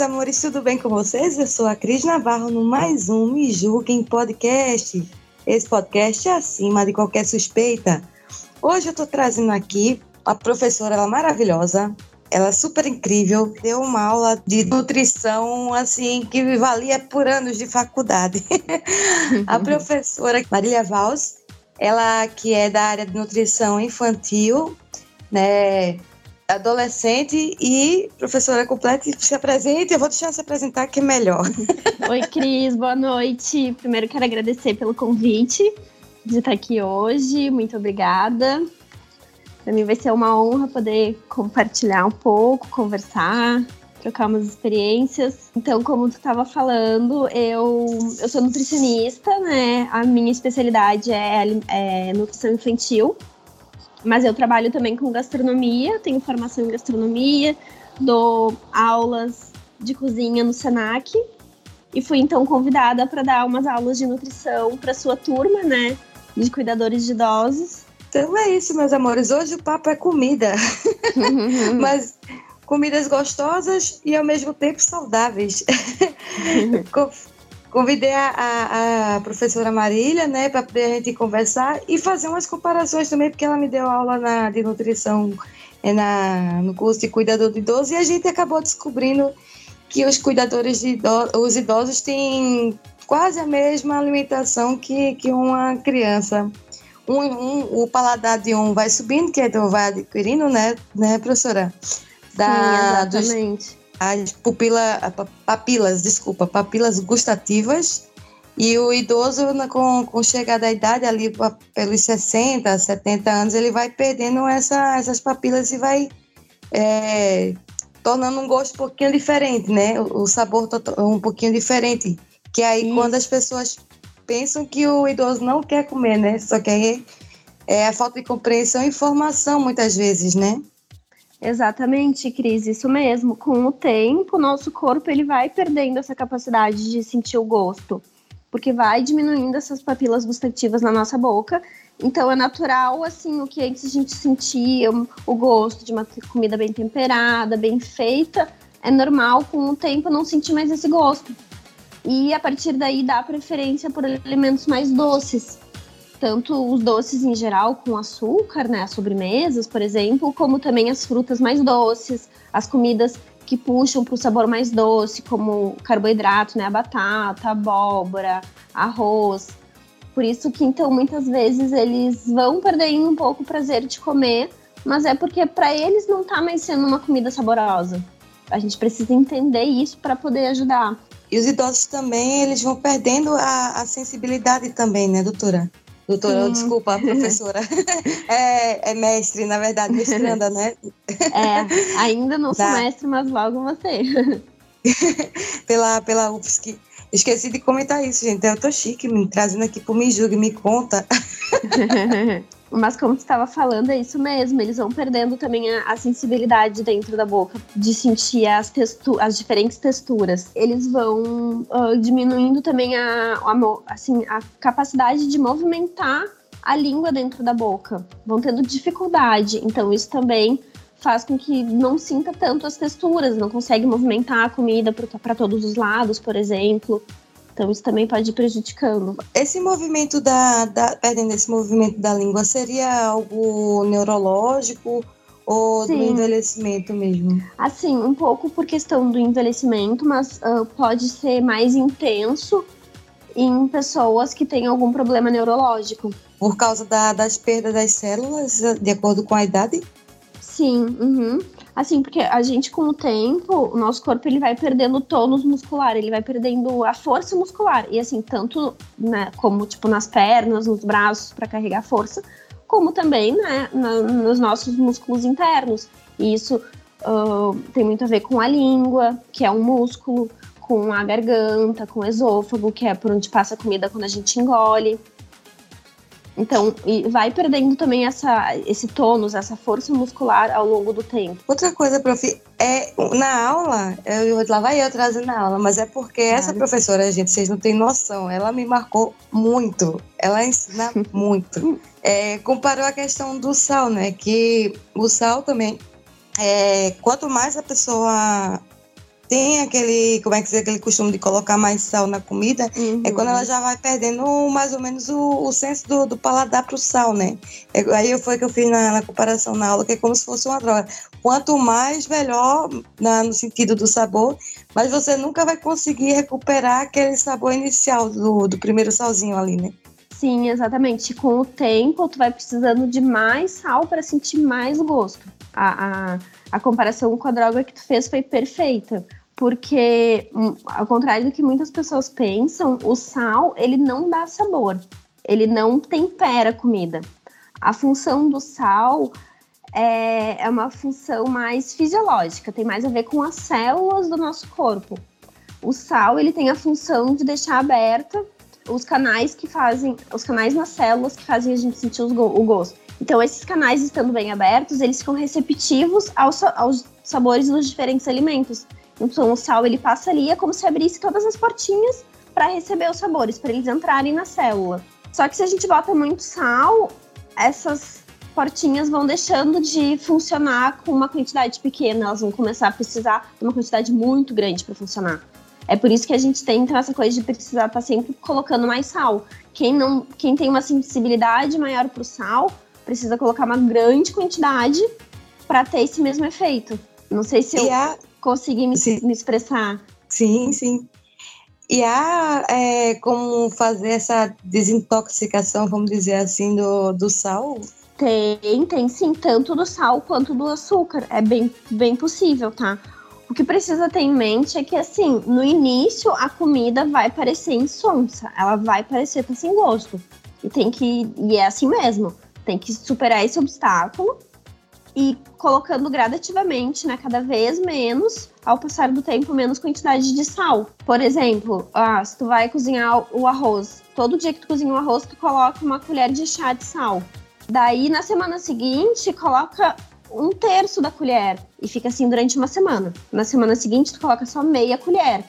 Meus amores, tudo bem com vocês? Eu sou a Cris Navarro no mais um Me Julguem Podcast. Esse podcast é acima de qualquer suspeita. Hoje eu tô trazendo aqui a professora ela é maravilhosa, ela é super incrível, deu uma aula de nutrição assim que valia por anos de faculdade. a professora Marília Vals, ela que é da área de nutrição infantil, né, adolescente e professora completa, se apresente. Eu vou deixar se apresentar que é melhor. Oi, Cris, boa noite. Primeiro quero agradecer pelo convite de estar aqui hoje. Muito obrigada. Para mim vai ser uma honra poder compartilhar um pouco, conversar, trocar umas experiências. Então, como tu estava falando, eu, eu sou nutricionista, né? A minha especialidade é, é nutrição infantil. Mas eu trabalho também com gastronomia, tenho formação em gastronomia, dou aulas de cozinha no Senac e fui então convidada para dar umas aulas de nutrição para sua turma, né, de cuidadores de idosos. Então é isso, meus amores. Hoje o papo é comida. Mas comidas gostosas e ao mesmo tempo saudáveis. Co- Convidei a, a- a professora Marília, né, para a gente conversar e fazer umas comparações também, porque ela me deu aula na, de nutrição é, na, no curso de cuidador de idoso e a gente acabou descobrindo que os cuidadores de idosos, os idosos têm quase a mesma alimentação que, que uma criança. Um, um- o paladar de um vai subindo, que é do, vai adquirindo, né, né, professora? Da, Sim, dos, exatamente. As pupila, papilas, desculpa, papilas gustativas. E o idoso, com, com chegada à idade, ali pelos 60, 70 anos, ele vai perdendo essa, essas papilas e vai é, tornando um gosto um pouquinho diferente, né? O, o sabor um pouquinho diferente. Que aí, quando as pessoas pensam que o idoso não quer comer, né? Só que aí é a falta de compreensão e informação, muitas vezes, né? Exatamente, Cris, isso mesmo. Com o tempo, nosso corpo ele vai perdendo essa capacidade de sentir o gosto, porque vai diminuindo essas papilas gustativas na nossa boca. Então é natural, assim, o que antes a gente sentia, o- o gosto de uma comida bem temperada, bem feita, é normal com o tempo não sentir mais esse gosto. E a partir daí dá preferência por alimentos mais doces tanto os doces em geral com açúcar, né, as sobremesas, por exemplo, como também as frutas mais doces, as comidas que puxam para o sabor mais doce, como carboidrato, né, a batata, a abóbora, arroz. Por isso que então muitas vezes eles vão perdendo um pouco o prazer de comer, mas é porque para eles não tá mais sendo uma comida saborosa. A gente precisa entender isso para poder ajudar. E os idosos também, eles vão perdendo a, a sensibilidade também, né, doutora? Doutora, Sim. desculpa, professora. é, é mestre, na verdade, mestranda, né? É, ainda não sou Tá. mestre, mas logo você. Pela, pela UFSC. Esqueci de comentar isso, gente. Eu tô chique, me trazendo aqui pro Me me conta. Mas como você estava falando, é isso mesmo. Eles vão perdendo também a, a sensibilidade dentro da boca de sentir as, as diferentes texturas. Eles vão ah, diminuindo também a, a assim, a capacidade de movimentar a língua dentro da boca. Vão tendo dificuldade. Então isso também faz com que não sinta tanto as texturas, não consegue movimentar a comida para todos os lados, por exemplo. Então isso também pode ir prejudicando. Esse movimento da, da. Perdendo esse movimento da língua, seria algo neurológico ou do Sim. envelhecimento mesmo? Assim, um pouco por questão do envelhecimento, mas ah, pode ser mais intenso em pessoas que têm algum problema neurológico. Por causa da- das perdas das células, de acordo com a idade? Sim, uhum. Assim, porque a gente, com o tempo, o nosso corpo ele vai perdendo tônus muscular, ele vai perdendo a força muscular. E assim, tanto né, como tipo nas pernas, nos braços para carregar força, como também né, na- nos nossos músculos internos. E isso uh, tem muito a ver com a língua, que é um músculo, com a garganta, com o esôfago, que é por onde passa a comida quando a gente engole. Então, vai perdendo também essa, esse tônus, essa força muscular ao longo do tempo. Outra coisa, prof, é na aula, eu, lá vai eu trazendo na aula, mas é porque claro. essa professora, gente, vocês não têm noção, ela me marcou muito, ela ensina muito. É, comparou a questão do sal, né? Que o sal também, é, quanto mais a pessoa tem aquele, como é que diz, aquele costume de colocar mais sal na comida, uhum. é quando ela já vai perdendo mais ou menos o, o senso do, do paladar pro sal, né? É, aí foi que eu fiz na, na, comparação na aula, que é como se fosse uma droga. Quanto mais, melhor, na, no sentido do sabor, mas você nunca vai conseguir recuperar aquele sabor inicial do, do primeiro salzinho ali, né? Sim, exatamente. Com o tempo, tu vai precisando de mais sal para sentir mais gosto. A, a, a comparação com a droga que tu fez foi perfeita porque hum, ao contrário do que muitas pessoas pensam, o sal ele não dá sabor, ele não tempera a comida. A função do sal é, é uma função mais fisiológica, tem mais a ver com as células do nosso corpo. O sal ele tem a função de deixar aberta os canais que fazem, os canais nas células que fazem a gente sentir o gosto. Então, esses canais estando bem abertos, eles ficam receptivos aos, aos sabores dos diferentes alimentos. Então o sal ele passa ali, é como se abrisse todas as portinhas para receber os sabores, para eles entrarem na célula. Só que se a gente bota muito sal, essas portinhas vão deixando de funcionar com uma quantidade pequena, elas vão começar a precisar de uma quantidade muito grande para funcionar. É por isso que a gente tem então, essa coisa de precisar estar tá sempre colocando mais sal. Quem não, quem tem uma sensibilidade maior para o sal, precisa colocar uma grande quantidade para ter esse mesmo efeito. Não sei se eu. Consegui me, me, expressar. Sim, sim. E há é, como fazer essa desintoxicação, vamos dizer assim, do, do sal? Tem, tem sim, tanto do sal quanto do açúcar. É bem, bem possível, tá? O que precisa ter em mente é que, assim, no início a comida vai parecer insonsa, ela vai parecer estar sem gosto. E tem que. E é assim mesmo. Tem que superar esse obstáculo e colocando gradativamente, né, cada vez menos, ao passar do tempo, menos quantidade de sal. Por exemplo, ah, se tu vai cozinhar o arroz, todo dia que tu cozinha o arroz, tu coloca uma colher de chá de sal. Daí, na semana seguinte, coloca um terço da colher e fica assim durante uma semana. Na semana seguinte, tu coloca só meia colher.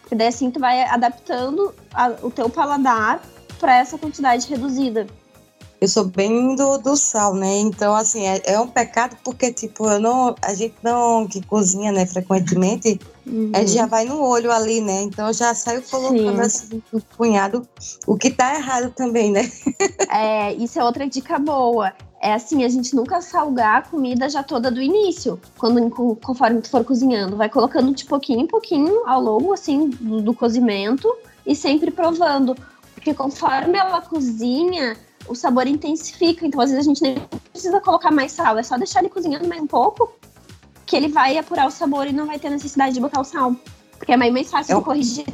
Porque daí assim tu vai adaptando a, o teu paladar para essa quantidade reduzida eu sou bem do, do sal, né? Então, assim, é, é, um pecado porque, tipo, eu não, a gente não, que cozinha, né, frequentemente, uhum. a gente já vai no olho ali, né? Então, eu já saio colocando assim, no punhado, o que tá errado também, né? é, isso é outra dica boa. É assim, a gente nunca salgar a comida já toda do início, quando conforme tu for cozinhando. Vai colocando de pouquinho em pouquinho ao longo, assim, do, do cozimento e sempre provando. Porque conforme ela cozinha, o sabor intensifica. Então, às vezes, a gente nem precisa colocar mais sal, é só deixar ele cozinhando mais um pouco, que ele vai apurar o sabor e não vai ter necessidade de botar o sal. Porque é mais fácil Eu... corrigir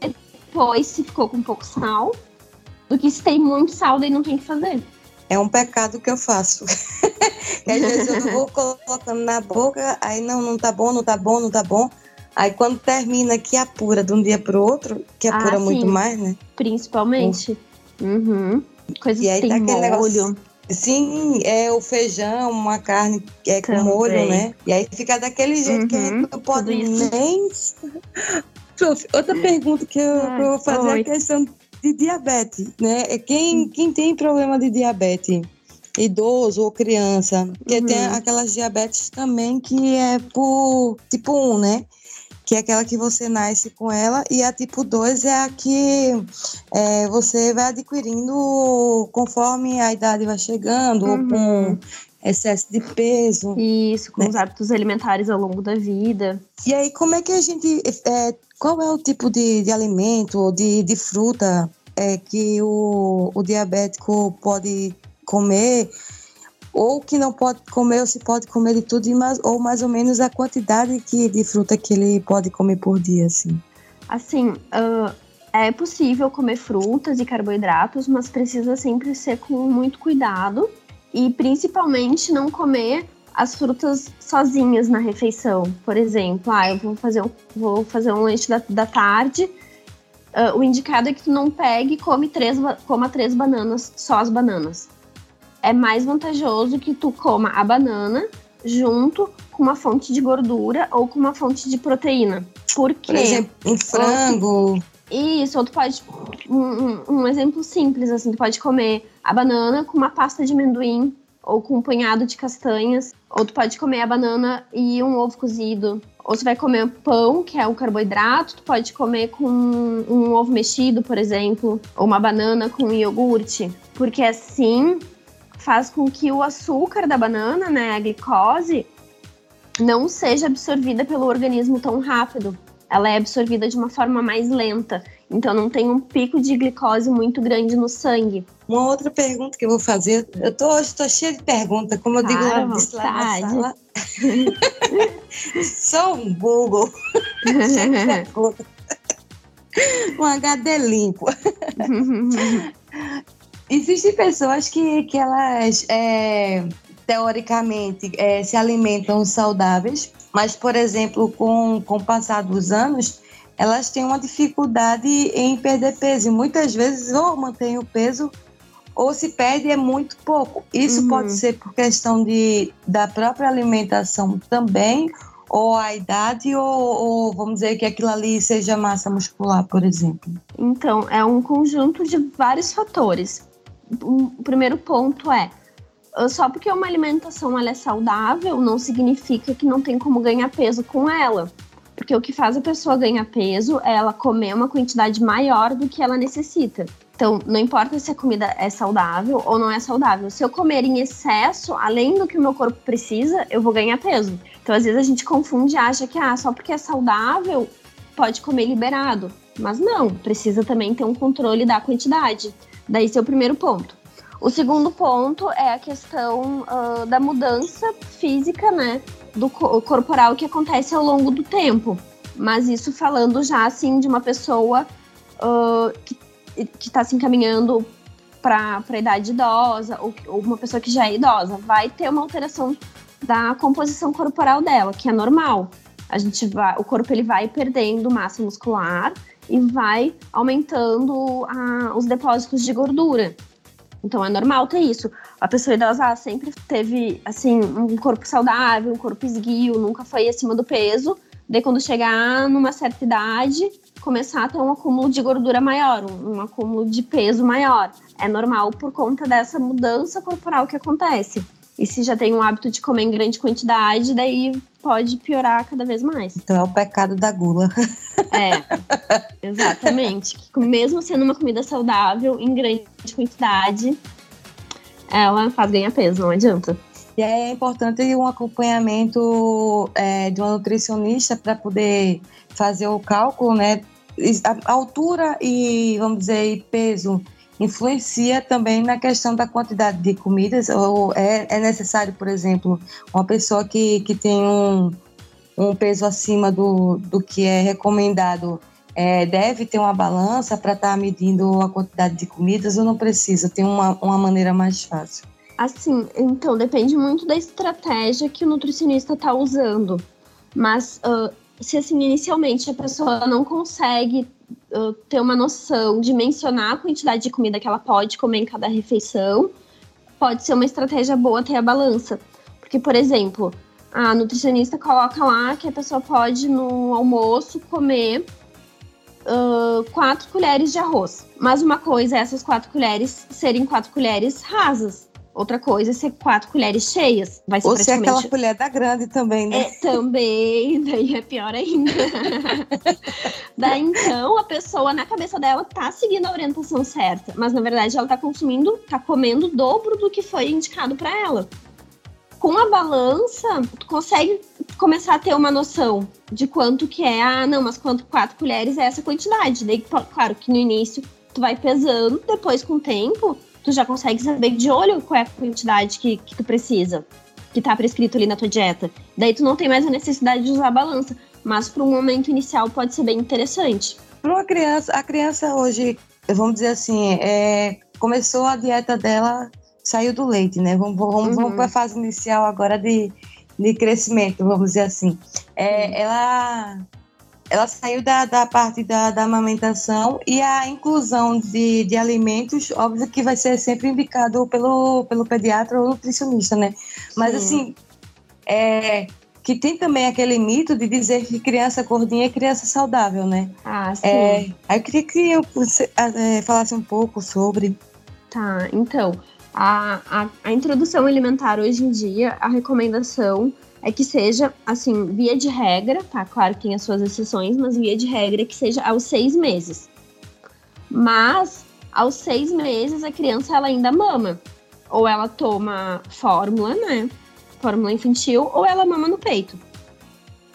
depois se ficou com pouco sal, do que se tem muito sal, daí não tem que fazer. É um pecado que eu faço. às vezes eu vou colocando na boca, aí não, não tá bom, não tá bom, não tá bom. Aí quando termina que apura de um dia pro outro, que apura ah, muito mais, né? Principalmente. Uhum. Coisas e aí que tem tá molho. Sim, é o feijão, uma carne é com Também. molho, né? E aí fica daquele jeito uhum, que a gente uhum, não pode nem. Outra pergunta que eu, Ai, vou fazer oi. é a questão de diabetes, né? É quem, quem tem problema de diabetes, idoso ou criança, porque uhum. tem aquelas diabetes também que é por tipo 1, né? Que é aquela que você nasce com ela, e a tipo 2 é a que é, você vai adquirindo conforme a idade vai chegando, uhum. ou com excesso de peso. Isso, com né? os hábitos alimentares ao longo da vida. E aí, como é que a gente. É, qual é o tipo de, de alimento ou de, de fruta é, que o, o diabético pode comer? Ou que não pode comer, ou se pode comer de tudo, ou mais ou menos a quantidade que, de fruta que ele pode comer por dia, assim. Assim, uh, é possível comer frutas e carboidratos, mas precisa sempre ser com muito cuidado e principalmente não comer as frutas sozinhas na refeição. Por exemplo, ah, eu vou fazer um, vou fazer um lanche da, da tarde. Uh, o indicado é que tu não pegue e come três, coma três bananas, só as bananas. É mais vantajoso que tu coma a banana junto com uma fonte de gordura ou com uma fonte de proteína. Por quê? Por exemplo, um frango. Isso, ou tu pode. Um, um, exemplo simples, assim, tu pode comer a banana com uma pasta de amendoim ou com um punhado de castanhas. Ou tu pode comer a banana e um ovo cozido. Ou tu vai comer pão, que é o carboidrato, tu pode comer com um ovo mexido, por exemplo, ou uma banana com iogurte. Porque assim faz com que o açúcar da banana, né, a glicose, não seja absorvida pelo organismo tão rápido. Ela é absorvida de uma forma mais lenta. Então não tem um pico de glicose muito grande no sangue. Uma outra pergunta que eu vou fazer, eu tô hoje estou cheia de perguntas, como eu digo lá, lá na sala. Sou um Google. um HD limpo. Existem pessoas que, que elas é, teoricamente é, se alimentam saudáveis, mas, por exemplo, com, com o passar dos anos, elas têm uma dificuldade em perder peso. E muitas vezes ou mantém o peso ou se perde é muito pouco. Isso uhum. pode ser por questão de, da própria alimentação também, ou a idade, ou, ou, vamos dizer que aquilo ali seja massa muscular, por exemplo. Então, é um conjunto de vários fatores. O primeiro ponto é só porque uma alimentação é saudável não significa que não tem como ganhar peso com ela. Porque o que faz a pessoa ganhar peso é ela comer uma quantidade maior do que ela necessita. Então, não importa se a comida é saudável ou não é saudável. Se eu comer em excesso, além do que o meu corpo precisa, eu vou ganhar peso. Então, às vezes a gente confunde e acha que ah, só porque é saudável, pode comer liberado. Mas não, precisa também ter um controle da quantidade. Daí, esse é o primeiro ponto. O segundo ponto é a questão uh, da mudança física, né, do corporal que acontece ao longo do tempo. Mas isso falando já assim de uma pessoa uh, que está se encaminhando para a idade idosa ou, ou uma pessoa que já é idosa, vai ter uma alteração da composição corporal dela, que é normal. A gente vai, o corpo ele vai perdendo massa muscular e vai aumentando a, os depósitos de gordura. Então é normal ter isso. A pessoa idosa sempre teve, assim, um corpo saudável, um corpo esguio, nunca foi acima do peso. Daí quando chegar numa certa idade, começar a ter um acúmulo de gordura maior, um, um acúmulo de peso maior. É normal por conta dessa mudança corporal que acontece. E se já tem um hábito de comer em grande quantidade, daí pode piorar cada vez mais. Então é o pecado da gula. É, exatamente. Mesmo sendo uma comida saudável, em grande quantidade, ela faz ganhar peso, não adianta. E é importante um acompanhamento é, de uma nutricionista para poder fazer o cálculo, né? A altura e, vamos dizer, peso influencia também na questão da quantidade de comidas? Ou é, é necessário, por exemplo, uma pessoa que, que tem um, um peso acima do, do que é recomendado é, deve ter uma balança para estar tá medindo a quantidade de comidas ou não precisa? Tem uma, uma maneira mais fácil? Assim, então depende muito da estratégia que o nutricionista está usando. Mas uh, se assim inicialmente a pessoa não consegue uh, ter uma noção de mencionar a quantidade de comida que ela pode comer em cada refeição, pode ser uma estratégia boa ter a balança. Porque, por exemplo, a nutricionista coloca lá que a pessoa pode no almoço comer uh, quatro colheres de arroz. Mas uma coisa é essas quatro colheres serem quatro colheres rasas. Outra coisa é ser quatro colheres cheias. Vai ser Ou ser aquela colher da grande também, né? É, também, daí é pior ainda. daí então a pessoa na cabeça dela tá seguindo a orientação certa, mas na verdade ela tá consumindo, tá comendo o dobro do que foi indicado para ela. Com a balança, tu consegue começar a ter uma noção de quanto que é, ah, não, mas quanto quatro colheres é essa quantidade. Daí, claro que no início tu vai pesando, depois com o tempo tu já consegue saber de olho qual é a quantidade que, que tu precisa, que tá prescrito ali na tua dieta. Daí tu não tem mais a necessidade de usar a balança, mas para um momento inicial pode ser bem interessante. Para uma criança, a criança hoje, vamos dizer assim, é, começou a dieta dela, saiu do leite, né? Vamos, vamos, uhum. vamos para a fase inicial agora de, de crescimento, vamos dizer assim. É, ela, ela saiu da, da parte da, da amamentação e a inclusão de, de alimentos, óbvio que vai ser sempre indicado pelo, pelo pediatra ou nutricionista, né? Mas Sim. assim, é, que tem também aquele mito de dizer que criança gordinha é criança saudável, né? Ah, sim. É, aí eu queria que eu você, é, falasse um pouco sobre. Tá, então, a, a, a introdução alimentar hoje em dia, a recomendação é que seja, assim, via de regra, tá? Claro que tem as suas exceções, mas via de regra que seja aos seis meses. Mas, aos seis meses, a criança ela ainda mama. Ou ela toma fórmula, né? Fórmula infantil, ou ela mama no peito.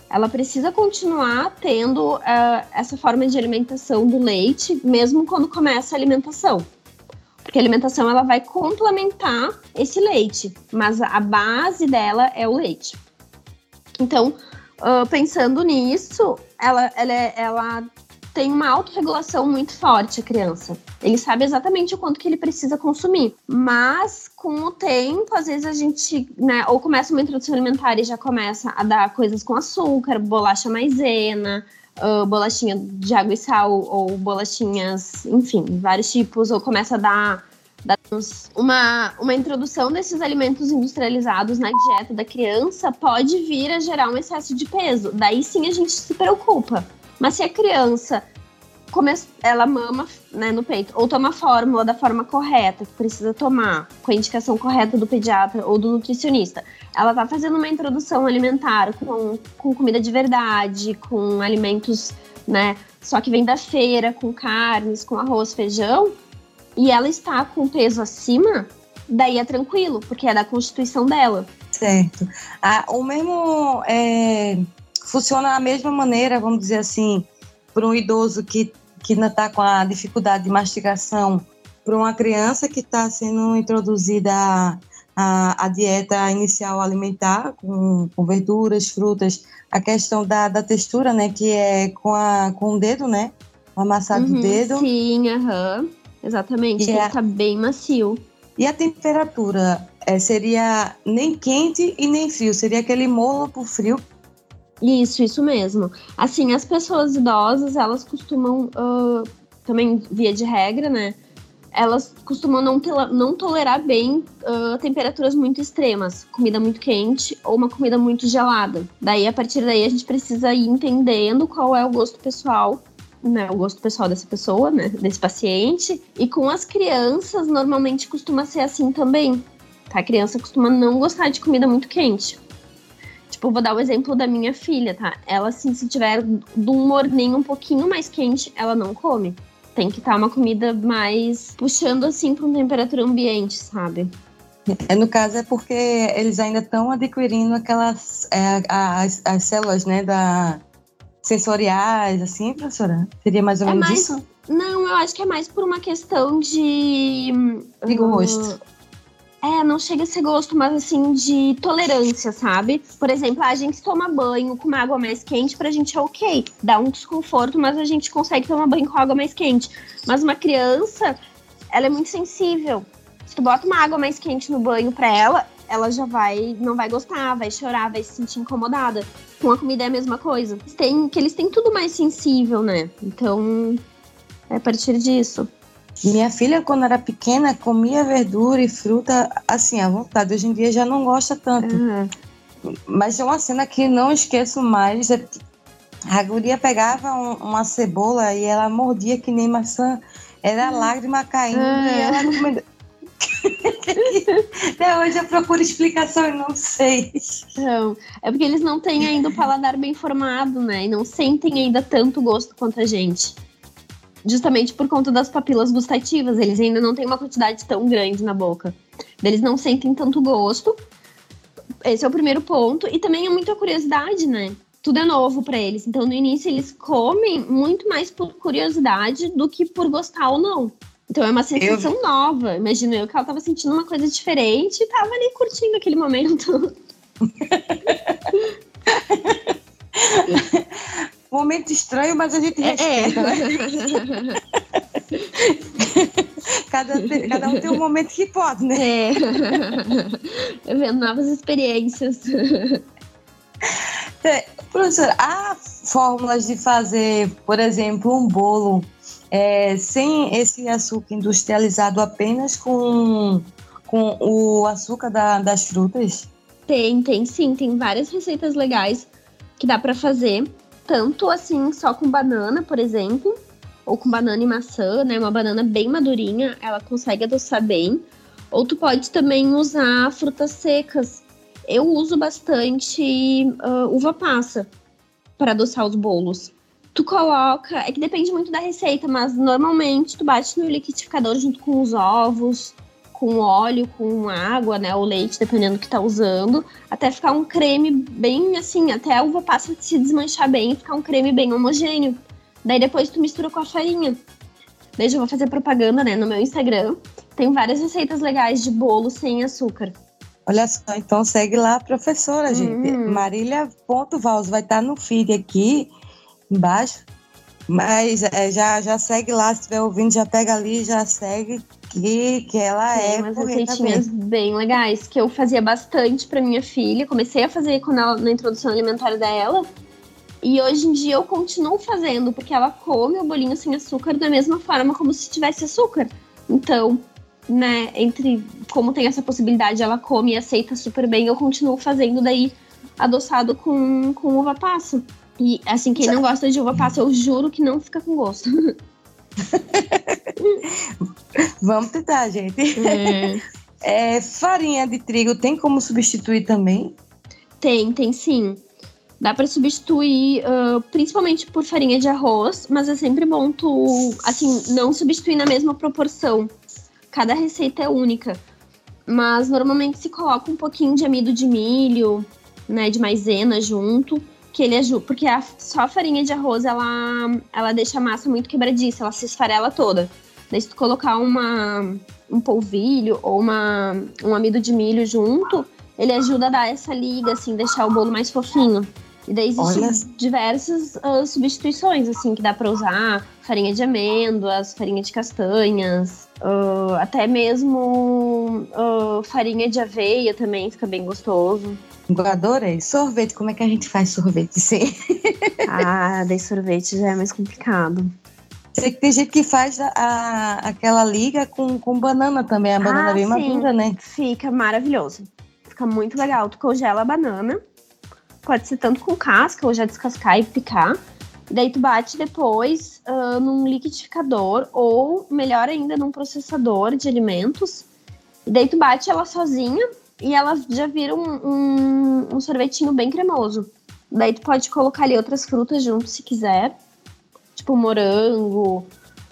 Ela precisa continuar tendo ah, essa forma de alimentação do leite, mesmo quando começa a alimentação. Porque a alimentação ela vai complementar esse leite, mas a base dela é o leite. Então, ah, pensando nisso, ela, ela, é- ela tem uma autorregulação muito forte, a criança. Ele sabe exatamente o quanto que ele precisa consumir. Mas, com o tempo, às vezes a gente, né, ou começa uma introdução alimentar e já começa a dar coisas com açúcar, bolacha maisena, ah, bolachinha de água e sal, ou bolachinhas, enfim, vários tipos, ou começa a dar, uma, uma introdução desses alimentos industrializados na dieta da criança, pode vir a gerar um excesso de peso. Daí sim a gente se preocupa. Mas se a criança come, ela mama né, no peito, ou toma a fórmula da forma correta, que precisa tomar, com a indicação correta do pediatra ou do nutricionista, ela tá fazendo uma introdução alimentar com, com comida de verdade, com alimentos, né, só que vem da feira, com carnes, com arroz, feijão, e ela está com peso acima, daí é tranquilo, porque é da constituição dela. Certo. Ah, o mesmo é, funciona da mesma maneira, vamos dizer assim, para um idoso que, que ainda está com a dificuldade de mastigação, para uma criança que está sendo introduzida a, a, a dieta inicial alimentar, com, com verduras, frutas, a questão da, da textura, né, que é com, a, com o dedo, né, o amassado do Uhum, dedo. Sim, aham. Exatamente. E Tem que é- estar bem macio. E a temperatura é, seria nem quente e nem frio, seria aquele morno por frio. Isso, isso mesmo. Assim, as pessoas idosas, elas costumam, ah, também via de regra, né? Elas costumam não, tela- não tolerar bem ah, temperaturas muito extremas, comida muito quente ou uma comida muito gelada. Daí, a partir daí, a gente precisa ir entendendo qual é o gosto pessoal, né? O gosto pessoal dessa pessoa, né? Desse paciente. E com as crianças, normalmente costuma ser assim também. Tá? A criança costuma não gostar de comida muito quente. Tipo, vou dar o exemplo da minha filha, tá? Ela, assim, se tiver de um morninho um pouquinho mais quente, ela não come. Tem que estar uma comida mais puxando, assim, pra uma temperatura ambiente, sabe? É, no caso é porque eles ainda estão adquirindo aquelas é, as, as células, né, da sensoriais, assim, professora? Seria mais ou É menos mais- isso? Não, eu acho que é mais por uma questão de. De ah, gosto. É, não chega a ser gosto, mas assim, de tolerância, sabe? Por exemplo, a gente toma banho com uma água mais quente, pra gente é ok. Dá um desconforto, mas a gente consegue tomar banho com água mais quente. Mas uma criança, ela é muito sensível. Se tu bota uma água mais quente no banho pra ela, ela já vai, não vai gostar, vai chorar, vai se sentir incomodada. Com a comida é a mesma coisa. Eles têm, que eles têm tudo mais sensível, né? Então, é a partir disso. Minha filha, quando era pequena, comia verdura e fruta, assim, à vontade. Hoje em dia já não gosta tanto. Aham. Mas é uma cena que não esqueço mais. é A guria pegava um- uma cebola e ela mordia que nem maçã. Era lágrima caindo Ah. e ela comendo. Até hoje eu procuro explicação e não sei. Não, é porque eles não têm ainda o paladar bem formado, né? E não sentem ainda tanto gosto quanto a gente. Justamente por conta das papilas gustativas, eles ainda não têm uma quantidade tão grande na boca. Eles não sentem tanto gosto. Esse é o primeiro ponto. E também é muita curiosidade, né? Tudo é novo pra eles. Então, no início, eles comem muito mais por curiosidade do que por gostar ou não. Então, é uma sensação nova. Imagino eu que ela tava sentindo uma coisa diferente e tava ali curtindo aquele momento. Momento estranho, mas a gente É. respeita. né? cada, cada um tem um momento que pode, né? É. Vendo novas experiências. É, professora, há fórmulas de fazer, por exemplo, um bolo é, sem esse açúcar industrializado apenas com, com o açúcar da, das frutas? Tem, tem sim. Tem várias receitas legais que dá para fazer. Tanto assim, só com banana, por exemplo, ou com banana e maçã, né? Uma banana bem madurinha, ela consegue adoçar bem. Ou tu pode também usar frutas secas. Eu uso bastante uh, uva passa para adoçar os bolos. Tu coloca, é que depende muito da receita, mas normalmente tu bate no liquidificador junto com os ovos, com óleo, com água, né, ou leite, dependendo do que tá usando, até ficar um creme bem assim, até a uva passa se desmanchar bem e ficar um creme bem homogêneo. Daí depois tu mistura com a farinha. Daí eu vou fazer propaganda, né, no meu Instagram. Tem várias receitas legais de bolo sem açúcar. Olha só, então segue lá, professora, gente. Hum. Marília.vals vai estar tá no feed aqui embaixo. Mas é, já, já segue lá, se estiver ouvindo, já pega ali, já segue, que, que ela Tem é. umas receitinhas bem legais, que eu fazia bastante para minha filha. Comecei a fazer quando ela, na introdução alimentar dela. E hoje em dia eu continuo fazendo, porque ela come o bolinho sem açúcar da mesma forma como se tivesse açúcar. Então, né, entre como tem essa possibilidade, ela come e aceita super bem, eu continuo fazendo daí adoçado com, com uva passa. E assim, quem não gosta de uva passa, eu juro que não fica com gosto. Vamos tentar, gente. É. É, farinha de trigo tem como substituir também? Tem, tem sim. Dá para substituir, uh, principalmente por farinha de arroz, mas é sempre bom tu, assim, não substituir na mesma proporção. Cada receita é única. Mas normalmente se coloca um pouquinho de amido de milho, né, de maisena junto que ele ajuda, porque a, só a farinha de arroz ela, ela deixa a massa muito quebradiça, ela se esfarela toda. Daí se tu colocar uma, um polvilho ou uma, um amido de milho junto, ele ajuda a dar essa liga, assim, deixar o bolo mais fofinho. E daí existem Olha. diversas uh, substituições, assim, que dá para usar. Farinha de amêndoas, farinha de castanhas, uh, até mesmo uh, farinha de aveia também fica bem gostoso. Eu adorei. Sorvete, como é que a gente faz sorvete sem? ah, daí sorvete já é mais complicado. Sei que tem gente que faz a, a, aquela liga com, com banana também, a banana ah, bem sim. madura, né? Fica maravilhoso. Fica muito legal. Tu congela a banana, pode ser tanto com casca ou já descascar e picar. Daí tu bate depois uh, num liquidificador ou, melhor ainda, num processador de alimentos. E daí tu bate ela sozinha e ela já vira um, um, um, sorvetinho bem cremoso. Daí tu pode colocar ali outras frutas junto se quiser, tipo morango.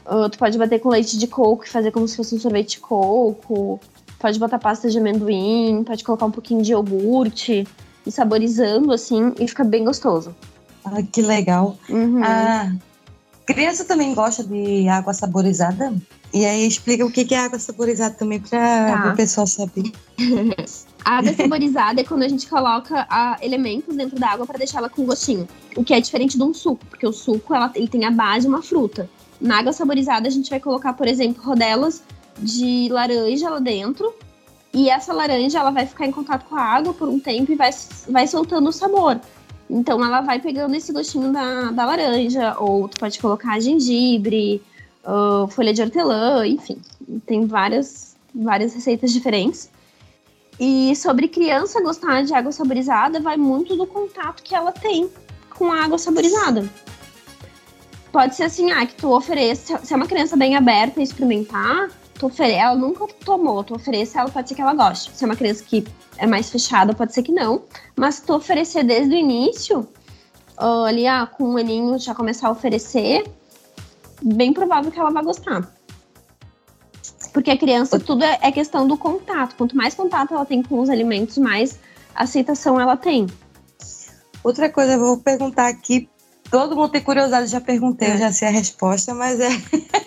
Uh, tu pode bater com leite de coco e fazer como se fosse um sorvete de coco. Pode botar pasta de amendoim, pode colocar um pouquinho de iogurte e saborizando assim e fica bem gostoso. Ah, que legal. Uhum. Ah, criança também gosta de água saborizada? E aí explica o que é água saborizada também para tá. o pessoal saber. A água saborizada é quando a gente coloca a, elementos dentro da água para deixá-la com gostinho. O que é diferente de um suco, porque o suco ela, ele tem a base de uma fruta. Na água saborizada a gente vai colocar, por exemplo, rodelas de laranja lá dentro. E essa laranja ela vai ficar em contato com a água por um tempo e vai, vai soltando o sabor. Então ela vai pegando esse gostinho da, da laranja, ou tu pode colocar gengibre, uh, folha de hortelã, enfim, tem várias, várias receitas diferentes. E sobre criança gostar de água saborizada, vai muito do contato que ela tem com a água saborizada. Pode ser assim, ah, que tu ofereça, se é uma criança bem aberta a experimentar, tu oferece, ela nunca tomou, tu oferece, ela pode ser que ela goste. Se é uma criança que é mais fechada, pode ser que não. Mas tu oferecer desde o início, uh, ali ah, com um aninho já começar a oferecer, bem provável que ela vai gostar. Porque a criança, tudo é, é questão do contato. Quanto mais contato ela tem com os alimentos, mais aceitação ela tem. Outra coisa, eu vou perguntar aqui. Todo mundo tem curiosidade, já perguntei, é. eu já sei a resposta, mas é.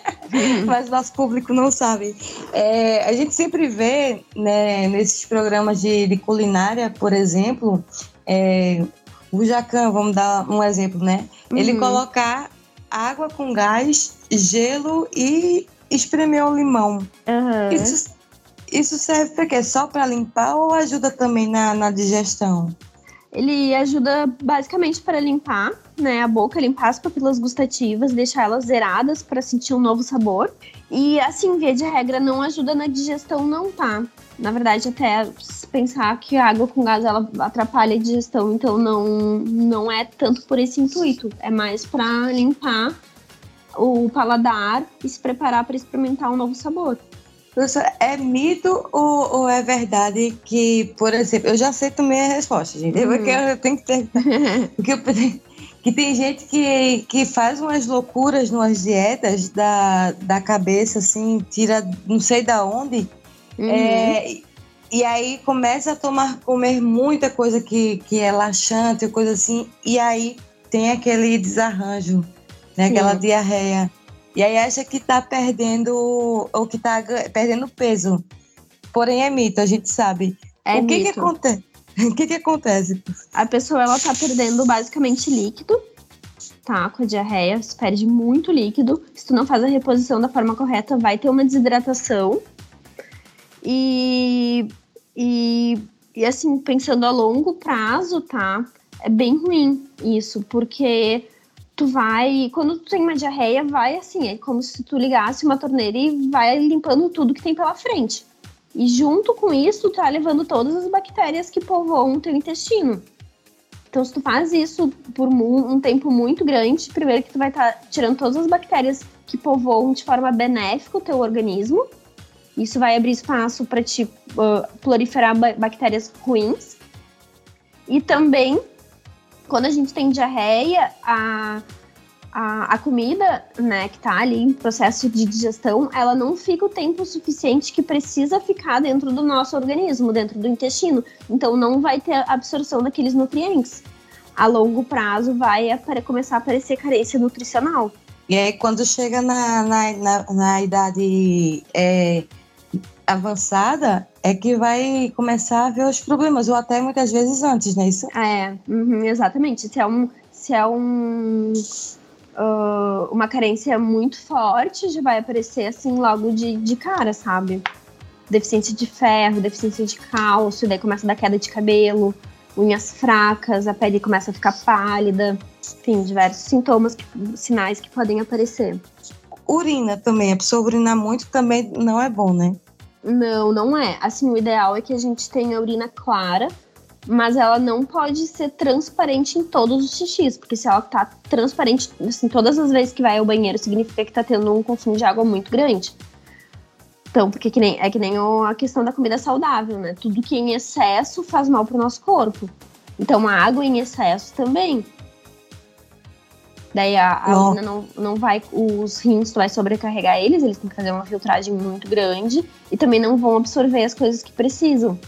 mas nosso público não sabe. É, a gente sempre vê, né, nesses programas de, de culinária, por exemplo, é, o Jacan, vamos dar um exemplo, né? Ele uhum. colocar água com gás, gelo e espremer o limão. Aham. Isso, isso serve para quê? Só para limpar ou ajuda também na, na digestão? Ele ajuda basicamente para limpar, né, a boca, limpar as papilas gustativas, deixar elas zeradas para sentir um novo sabor. E assim, via de regra, não ajuda na digestão, não tá. Na verdade, até pensar que a água com gás ela atrapalha a digestão, então não, não é tanto por esse intuito. É mais para limpar o paladar e se preparar para experimentar um novo sabor. Professor, é mito ou, ou é verdade que, por exemplo, eu já sei também a resposta, gente. Uhum. Porque eu tenho que. Porque eu, que tem gente que, que faz umas loucuras nas dietas da, da cabeça, assim, tira não sei da onde. Uhum. É, e- aí começa a tomar, comer muita coisa que, que é laxante, coisa assim, e aí tem aquele desarranjo, né? Sim. Aquela diarreia. E aí acha que tá perdendo, ou que tá perdendo peso. Porém é mito, a gente sabe. É o que que mito. acontece? O que que acontece? A pessoa ela tá perdendo basicamente líquido, tá? Com a diarreia, perde muito líquido. Se tu não faz a reposição da forma correta, vai ter uma desidratação. E, e, e assim, pensando a longo prazo, tá? É bem ruim isso, porque tu vai. Quando tu tem uma diarreia, vai assim, é como se tu ligasse uma torneira e vai limpando tudo que tem pela frente. E junto com isso, tu tá levando todas as bactérias que povoam o teu intestino. Então, se tu faz isso por um tempo muito grande, primeiro que tu vai estar tirando todas as bactérias que povoam de forma benéfica o teu organismo. Isso vai abrir espaço para te ah, proliferar ba- bactérias ruins. E também, quando a gente tem diarreia, a, a, a comida, né, que tá ali em processo de digestão, ela não fica o tempo suficiente que precisa ficar dentro do nosso organismo, dentro do intestino. Então não vai ter absorção daqueles nutrientes. A longo prazo vai começar a aparecer carência nutricional. E aí quando chega na, na, na, na idade é, avançada, é que vai começar a ver os problemas, ou até muitas vezes antes, né? Isso É, uhum, exatamente. Se é um, se é um ah, uma carência muito forte, já vai aparecer assim logo de, de cara, sabe? Deficiência de ferro, deficiência de cálcio, daí começa a dar queda de cabelo, unhas fracas, a pele começa a ficar pálida, enfim, diversos sintomas, sinais que podem aparecer. urina também, a pessoa urinar muito também não é bom, né? Não, não é. Assim, o ideal é que a gente tenha a urina clara, mas ela não pode ser transparente em todos os xixis, porque se ela tá transparente, assim, todas as vezes que vai ao banheiro, significa que tá tendo um consumo de água muito grande. Então, porque que nem, é que nem a questão da comida saudável, né? Tudo que em excesso faz mal pro nosso corpo. Então, a água em excesso também. Daí a, a urina não, não vai. Os rins, tu vai sobrecarregar eles, eles têm que fazer uma filtragem muito grande e também não vão absorver as coisas que precisam.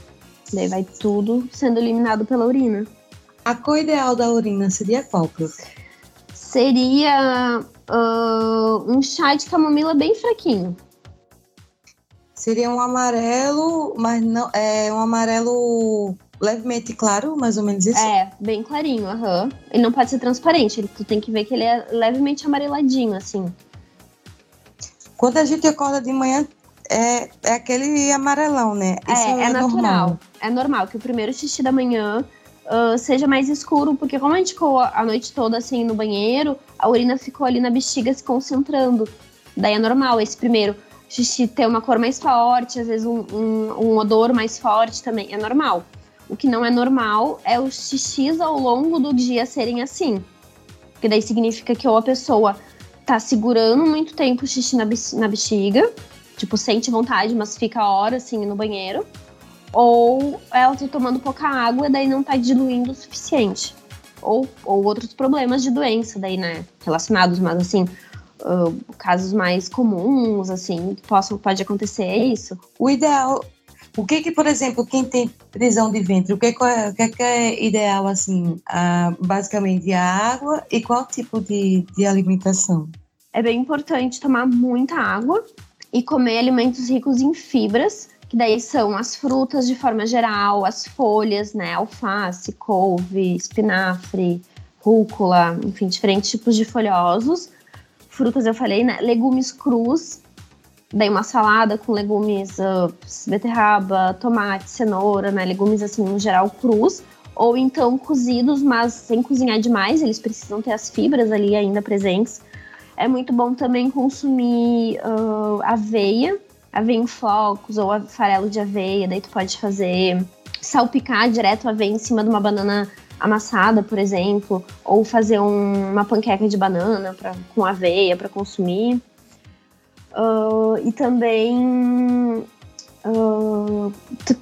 Daí vai tudo sendo eliminado pela urina. A cor ideal da urina seria qual, prof? Seria ah, um chá de camomila bem fraquinho. Seria um amarelo, mas não é um amarelo levemente claro, mais ou menos isso. É, bem clarinho, aham. Ele não pode ser transparente, ele, tu tem que ver que ele é levemente amareladinho, assim. Quando a gente acorda de manhã, é, é aquele amarelão, né? Isso é, é natural. normal. É normal que o primeiro xixi da manhã ah, seja mais escuro, porque como a gente ficou a noite toda assim no banheiro, a urina ficou ali na bexiga se concentrando. Daí é normal esse primeiro xixi ter uma cor mais forte, às vezes um, um, um odor mais forte também. É normal. O que não é normal é os xixis ao longo do dia serem assim. Porque daí significa que ou a pessoa tá segurando muito tempo o xixi na, bex- na bexiga, tipo, sente vontade, mas fica horas assim no banheiro, ou ela tá tomando pouca água e daí não tá diluindo o suficiente. Ou, ou outros problemas de doença daí, né, relacionados, mas assim, ah, casos mais comuns, assim, que possam, pode acontecer é isso. O ideal. O que que, por exemplo, quem tem prisão de ventre, o que, que é, o que que é ideal, assim? Ah, basicamente a água e qual tipo de, de alimentação? É bem importante tomar muita água e comer alimentos ricos em fibras, que daí são as frutas de forma geral, as folhas, né, alface, couve, espinafre, rúcula, enfim, diferentes tipos de folhosos. Frutas eu falei, né, legumes crus, Daí uma salada com legumes, uh, beterraba, tomate, cenoura, né? Legumes assim, no geral, crus. Ou então cozidos, mas sem cozinhar demais, eles precisam ter as fibras ali ainda presentes. É muito bom também consumir uh, aveia, aveia em flocos ou farelo de aveia. Daí tu pode fazer salpicar direto a aveia em cima de uma banana amassada, por exemplo, ou fazer um, uma panqueca de banana pra, com aveia para consumir. Uh, e também uh,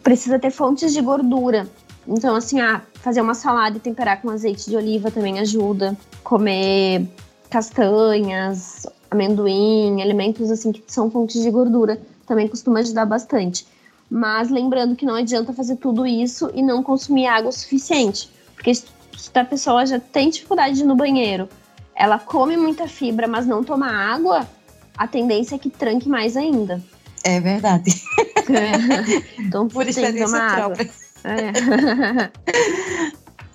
precisa ter fontes de gordura. Então, assim, ah, fazer uma salada e temperar com azeite de oliva também ajuda. Comer castanhas, amendoim, alimentos assim que são fontes de gordura também costuma ajudar bastante. Mas lembrando que não adianta fazer tudo isso e não consumir água suficiente. Porque se a pessoa já tem dificuldade no banheiro, ela come muita fibra, mas não toma água, a tendência é que tranque mais ainda. É verdade. É. Então, Por experiência própria. É.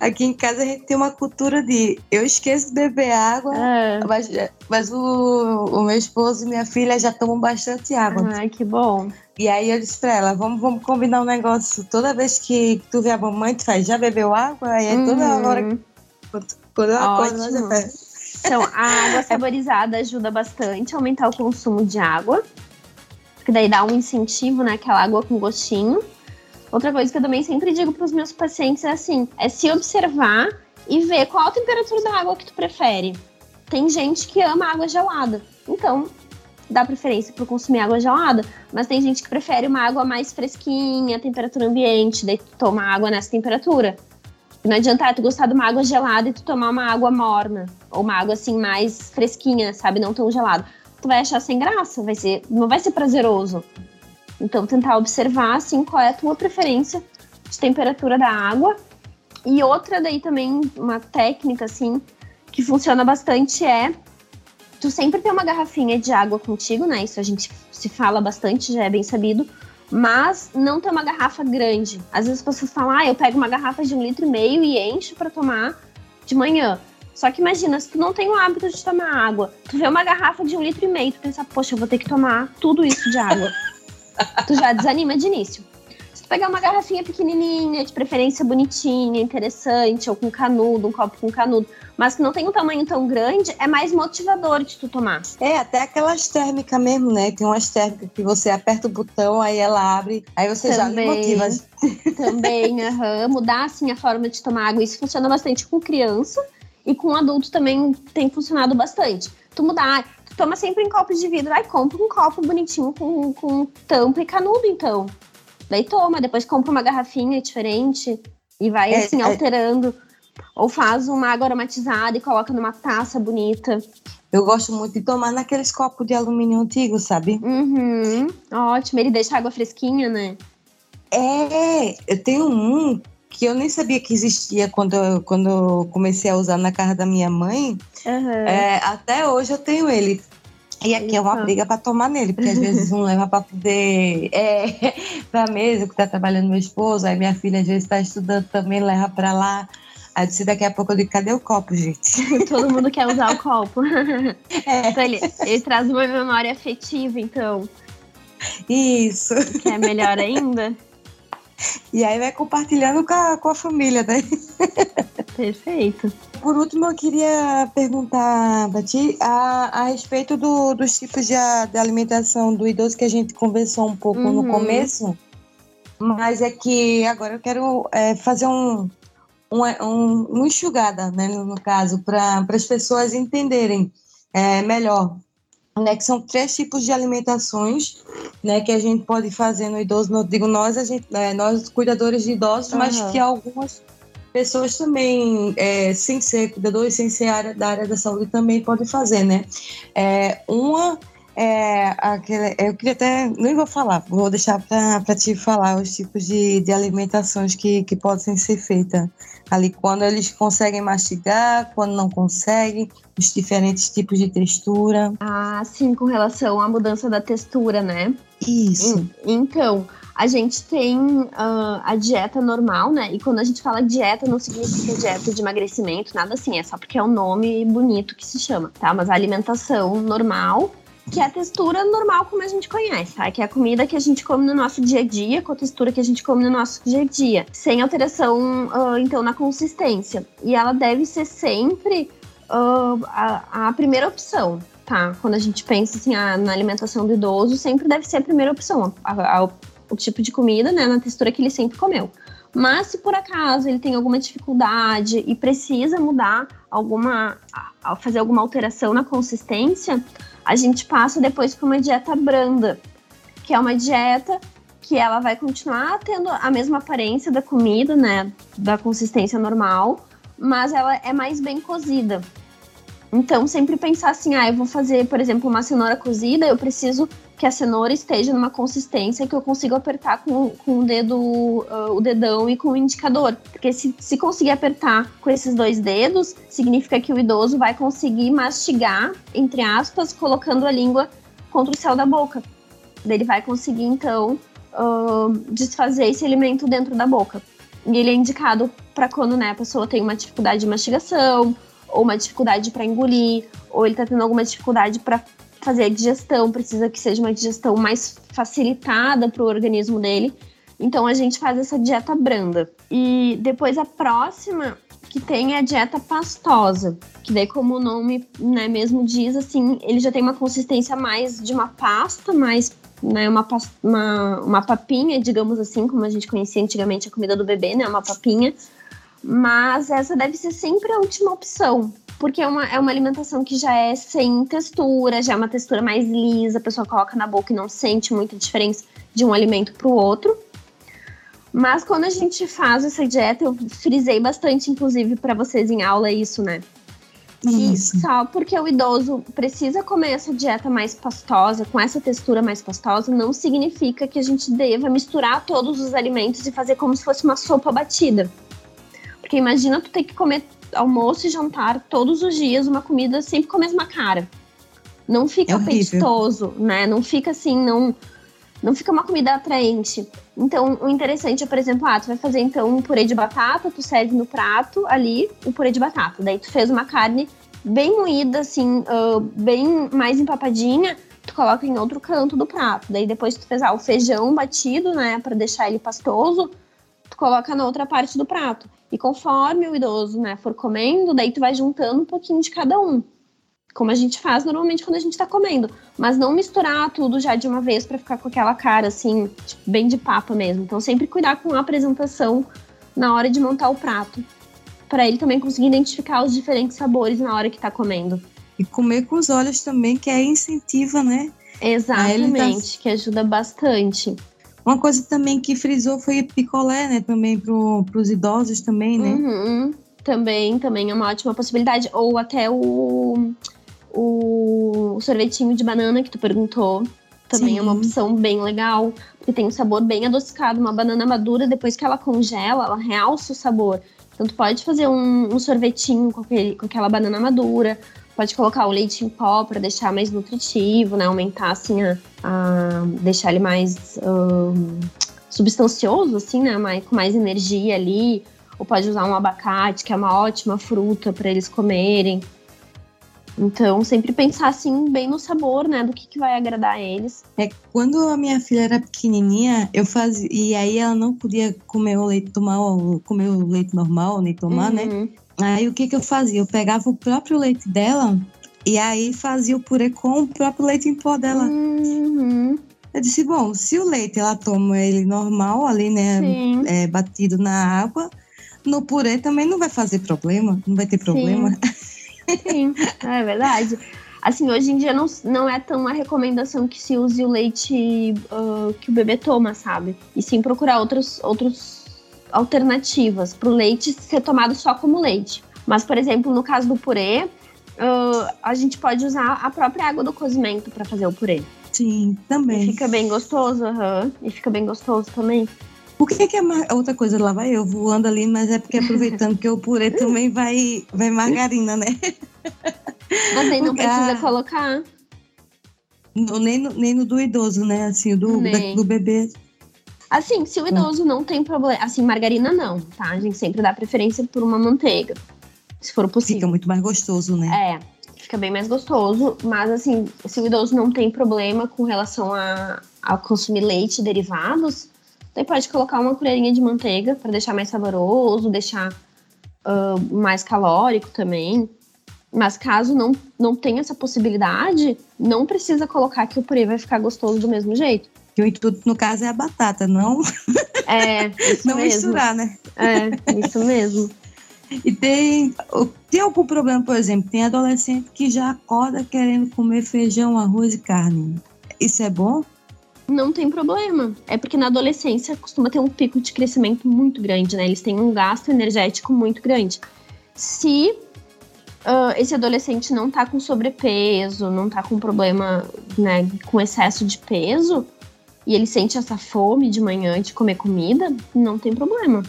Aqui em casa a gente tem uma cultura de eu esqueço de beber água, é. mas, mas o, o meu esposo e minha filha já tomam bastante água. Ai, que bom. E aí eu disse pra ela, vamos, vamos combinar um negócio. Toda vez que tu vê a mamãe, tu faz, já bebeu água? Aí é toda uhum. hora quando, quando eu acordo, nós já Então, a água saborizada ajuda bastante a aumentar o consumo de água. Porque daí dá um incentivo, né? Aquela água com gostinho. Outra coisa que eu também sempre digo para os meus pacientes é assim: é se observar e ver qual a temperatura da água que tu prefere. Tem gente que ama água gelada, então dá preferência para consumir água gelada, mas tem gente que prefere uma água mais fresquinha, temperatura ambiente, daí tu toma água nessa temperatura. Não adianta tu gostar de uma água gelada e tu tomar uma água morna, ou uma água assim mais fresquinha, sabe, não tão gelada. Tu vai achar sem graça, vai ser, não vai ser prazeroso. Então, tentar observar, assim, qual é a tua preferência de temperatura da água. E outra daí também, uma técnica, assim, que funciona bastante é tu sempre ter uma garrafinha de água contigo, né? Isso a gente se fala bastante, já é bem sabido. Mas não ter uma garrafa grande. Às vezes as pessoas falam, ah, eu pego uma garrafa de um litro e meio e encho para tomar de manhã. Só que imagina, se tu não tem o hábito de tomar água, tu vê uma garrafa de um litro e meio, tu pensa, poxa, eu vou ter que tomar tudo isso de água. tu já desanima de início. Tu pegar uma garrafinha pequenininha, de preferência bonitinha, interessante, ou com canudo, um copo com canudo, mas que não tem um tamanho tão grande, é mais motivador de tu tomar. É, até aquelas térmicas mesmo, né? Tem umas térmicas que você aperta o botão, aí ela abre, aí você Também. já motiva. Também, uhum. mudar assim a forma de tomar água, isso funciona bastante com criança e com adulto também tem funcionado bastante. Tu mudar, toma sempre em copos de vidro. Aí compra um copo bonitinho com, com tampa e canudo, então. Daí toma, depois compra uma garrafinha diferente e vai é, assim, é... alterando. Ou faz uma água aromatizada e coloca numa taça bonita. Eu gosto muito de tomar naqueles copos de alumínio antigo, sabe? Uhum. Ótimo, ele deixa a água fresquinha, né? É, eu tenho um que eu nem sabia que existia quando eu, quando eu comecei a usar na casa da minha mãe. Uhum. É, até hoje eu tenho ele. E aqui é uma briga para tomar nele, porque às vezes um leva para poder é, para mesa que está trabalhando meu esposo, aí minha filha às vezes está estudando também, leva para lá. Aí disse, daqui a pouco eu digo, cadê o copo, gente? Todo mundo quer usar o copo. É. Então ele, ele traz uma memória afetiva, então. Isso. Que é melhor ainda. E aí vai compartilhando com a, com a família, né? Perfeito. Por último, eu queria perguntar para ti a, a respeito do, dos tipos de, de, alimentação do idoso que a gente conversou um pouco uhum. no começo, mas é que agora eu quero é, fazer um, um, um, um enxugada, né, no caso, para as pessoas entenderem é, melhor né, que são três tipos de alimentações, né, que a gente pode fazer no idoso. Não digo nós, a gente, é, nós cuidadores de idosos, uhum. mas que algumas pessoas também, é, sem ser cuidadores, sem ser área, da área da saúde, também podem fazer, né? É, uma é aquele, eu queria até, nem vou falar, vou deixar para ti falar os tipos de, de alimentações que, que podem ser feitas ali, quando eles conseguem mastigar, quando não conseguem, os diferentes tipos de textura. Ah, sim, com relação à mudança da textura, né? Isso. Então, a gente tem uh, a dieta normal, né? E quando a gente fala dieta, não significa dieta de emagrecimento, nada assim, é só porque é um nome bonito que se chama, tá? Mas a alimentação normal que é a textura normal como a gente conhece, tá? Que é a comida que a gente come no nosso dia a dia, com a textura que a gente come no nosso dia a dia, sem alteração, uh, então, na consistência. E ela deve ser sempre uh, a, a, primeira opção, tá? Quando a gente pensa assim, ah, na alimentação do idoso, sempre deve ser a primeira opção, a, a, o tipo de comida, né, na textura que ele sempre comeu. Mas se por acaso ele tem alguma dificuldade e precisa mudar alguma, fazer alguma alteração na consistência, a gente passa depois para uma dieta branda, que é uma dieta que ela vai continuar tendo a mesma aparência da comida, né, da consistência normal, mas ela é mais bem cozida. Então, sempre pensar assim, ah, eu vou fazer, por exemplo, uma cenoura cozida, eu preciso que a cenoura esteja numa consistência que eu consiga apertar com, com o dedo, uh, o dedão e com o indicador. Porque se, se conseguir apertar com esses dois dedos, significa que o idoso vai conseguir mastigar, entre aspas, colocando a língua contra o céu da boca. Ele vai conseguir, então, uh, desfazer esse alimento dentro da boca. E ele é indicado para quando né, a pessoa tem uma dificuldade de mastigação, ou uma dificuldade para engolir, ou ele está tendo alguma dificuldade para fazer a digestão, precisa que seja uma digestão mais facilitada para o organismo dele. Então a gente faz essa dieta branda. E depois a próxima que tem é a dieta pastosa, que daí como o nome né, mesmo diz, assim, ele já tem uma consistência mais de uma pasta, mais né, uma, uma, uma papinha, digamos assim, como a gente conhecia antigamente a comida do bebê, né, uma papinha. Mas essa deve ser sempre a última opção, porque é uma, é uma alimentação que já é sem textura, já é uma textura mais lisa, a pessoa coloca na boca e não sente muita diferença de um alimento para o outro. Mas quando a gente faz essa dieta, eu frisei bastante, inclusive, para vocês em aula isso, né? Isso. só porque o idoso precisa comer essa dieta mais pastosa, com essa textura mais pastosa, não significa que a gente deva misturar todos os alimentos e fazer como se fosse uma sopa batida. Porque imagina tu ter que comer almoço e jantar todos os dias uma comida sempre com a mesma cara. Não fica é apetitoso, né? Não fica assim, não não fica uma comida atraente. Então, o interessante é, por exemplo, ah, tu vai fazer então um purê de batata, tu serve no prato ali o purê de batata. Daí tu fez uma carne bem moída, assim, uh, bem mais empapadinha, tu coloca em outro canto do prato. Daí depois tu fez ah, o feijão batido, né, para deixar ele pastoso, tu coloca na outra parte do prato. E conforme o idoso, né, for comendo, daí tu vai juntando um pouquinho de cada um. Como a gente faz normalmente quando a gente tá comendo. Mas não misturar tudo já de uma vez para ficar com aquela cara, assim, tipo, bem de papa mesmo. Então sempre cuidar com a apresentação na hora de montar o prato. para ele também conseguir identificar os diferentes sabores na hora que tá comendo. E comer com os olhos também, que é incentiva, né? Exatamente, tá... que ajuda bastante. Uma coisa também que frisou foi picolé, né? Também para os idosos também, né? Uhum. Também, também é uma ótima possibilidade. Ou até o, o, sorvetinho de banana que tu perguntou. Também Sim. é uma opção bem legal, porque tem um sabor bem adocicado. Uma banana madura, depois que ela congela, ela realça o sabor. Então, tu pode fazer um, um sorvetinho com, aquele, com aquela banana madura, Pode colocar o leite em pó para deixar mais nutritivo, né? Aumentar assim a, a deixar ele mais um, substancioso, assim, né? Mais, com mais energia ali. Ou pode usar um abacate, que é uma ótima fruta para eles comerem. Então, sempre pensar assim bem no sabor, né, do que, que vai agradar a eles. É, quando a minha filha era pequenininha, eu fazia e aí ela não podia comer o leite tomar comer o leite normal, nem tomar, né? uhum. né? Aí o que, que eu fazia? Eu pegava o próprio leite dela e aí fazia o purê com o próprio leite em pó dela. Uhum. Eu disse, bom, se o leite ela toma ele normal ali, né, é, batido na água, no purê também não vai fazer problema, não vai ter problema. Sim, Sim. é verdade. Assim, hoje em dia não, não é tão uma recomendação que se use o leite uh, que o bebê toma, sabe? E sim procurar outros, outros alternativas para o leite ser tomado só como leite. Mas, por exemplo, no caso do purê, uh, a gente pode usar a própria água do cozimento para fazer o purê. Sim, também. E fica bem gostoso, uhum. e fica bem gostoso também. Por que, que é mar... outra coisa? Lá vai eu voando ali, mas é porque aproveitando que o purê também vai, vai margarina, né? Mas aí não precisa colocar. No, nem, no, nem no do idoso, né? Assim, o do, da, do bebê. Assim, se o idoso não tem problema. Assim, margarina não, tá? A gente sempre dá preferência por uma manteiga. Se for possível. Fica muito mais gostoso, né? É. fica bem mais gostoso. Mas, assim, se o idoso não tem problema com relação a, a consumir leite e derivados, daí pode colocar uma colherinha de manteiga para deixar mais saboroso, deixar uh, mais calórico também. Mas caso não, não tenha essa possibilidade, não precisa colocar que o purê vai ficar gostoso do mesmo jeito. Que o intuito, no caso, é a batata, não? É, isso não mesmo. misturar, né? É, isso mesmo. E tem, tem algum problema, por exemplo, tem adolescente que já acorda querendo comer feijão, arroz e carne. Isso é bom? Não tem problema. É porque na adolescência costuma ter um pico de crescimento muito grande, né? Eles têm um gasto energético muito grande. Se uh, esse adolescente não tá com sobrepeso, não tá com problema, né, com excesso de peso, e ele sente essa fome de manhã de comer comida, não tem problema.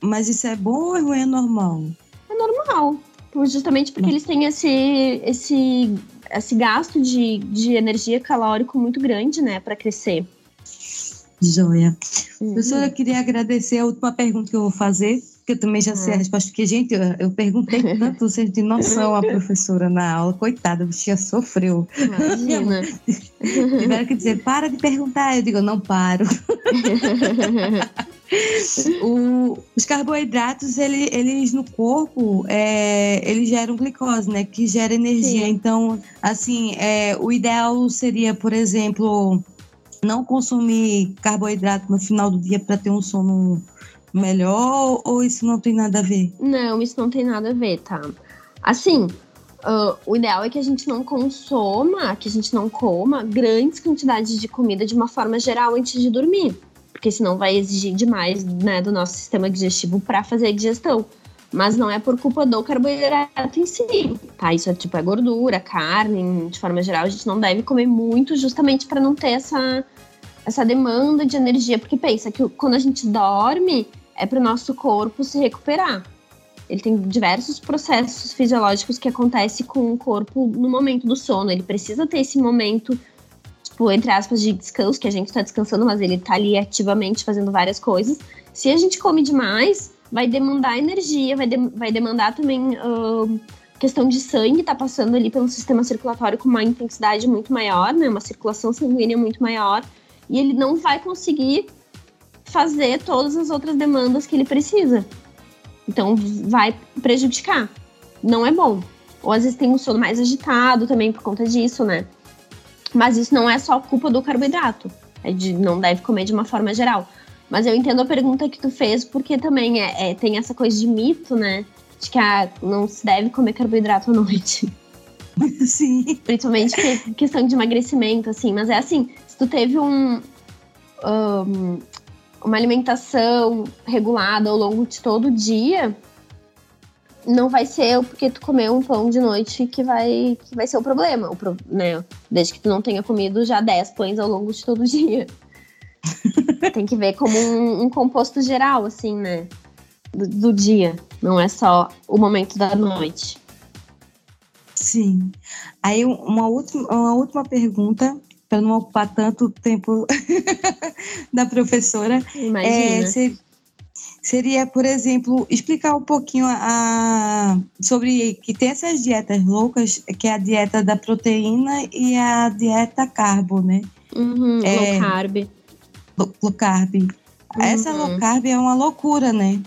Mas isso é bom ou é normal? É normal. Justamente porque eles têm esse, esse, esse gasto de, de energia calórico muito grande, né, para crescer. Joia. Uhum. Professora, eu queria agradecer a última pergunta que eu vou fazer, que eu também já sei a resposta, porque, gente, eu, eu perguntei tanto, vocês de noção a professora na aula, coitada, a bichinha sofreu. Imagina. Tiveram que dizer, para de perguntar. Eu digo, não paro. o, os carboidratos, ele, eles no corpo, é, eles geram glicose, né? Que gera energia. Sim. Então, assim, é, o ideal seria, por exemplo, não consumir carboidrato no final do dia para ter um sono melhor ou isso não tem nada a ver? Não, isso não tem nada a ver, tá? Assim, uh, o ideal é que a gente não consoma, que a gente não coma grandes quantidades de comida de uma forma geral antes de dormir. Porque senão vai exigir demais né, do nosso sistema digestivo para fazer a digestão. Mas não é por culpa do carboidrato em si, tá? Isso é tipo é gordura, carne, de forma geral, a gente não deve comer muito justamente para não ter essa, essa demanda de energia. Porque pensa que quando a gente dorme, é para o nosso corpo se recuperar. Ele tem diversos processos fisiológicos que acontecem com o corpo no momento do sono. Ele precisa ter esse momento, tipo, entre aspas, de descanso, que a gente está descansando, mas ele está ali ativamente fazendo várias coisas. Se a gente come demais, vai demandar energia, vai, de, vai demandar também uh, questão de sangue, tá passando ali pelo sistema circulatório com uma intensidade muito maior, né? Uma circulação sanguínea muito maior. E ele não vai conseguir fazer todas as outras demandas que ele precisa. Então vai prejudicar. Não é bom. Ou às vezes tem um sono mais agitado também por conta disso, né? Mas isso não é só culpa do carboidrato. É de não deve comer de uma forma geral. Mas eu entendo a pergunta que tu fez, porque também é, é tem essa coisa de mito, né? De que ah, não se deve comer carboidrato à noite. Sim. Principalmente que, questão de emagrecimento, assim. Mas é assim, se tu teve um, um uma alimentação regulada ao longo de todo o dia, não vai ser porque tu comeu um pão de noite que vai, que vai ser o problema, o pro, né? Desde que tu não tenha comido já 10 pães ao longo de todo o dia. Tem que ver como um, um composto geral, assim, né? Do, do, dia. Não é só o momento da noite. Sim. Aí uma última, uma última pergunta para não ocupar tanto tempo da professora. Imagina. É, seria, por exemplo, explicar um pouquinho a, sobre que tem essas dietas loucas, que é a dieta da proteína e a dieta carbo, né? Uhum, é, low carb. Low, low carb. Uhum. Essa low carb é uma loucura, né?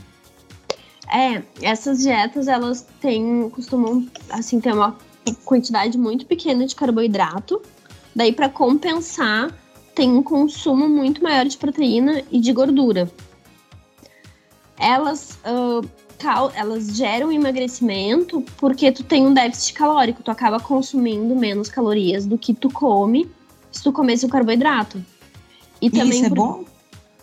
É, essas dietas, elas têm, costumam, assim, ter uma quantidade muito pequena de carboidrato, Daí, para compensar, tem um consumo muito maior de proteína e de gordura. Elas, uh, elas geram emagrecimento porque tu tem um déficit calórico, tu acaba consumindo menos calorias do que tu come se tu comesse o carboidrato. E, também isso é por, bom?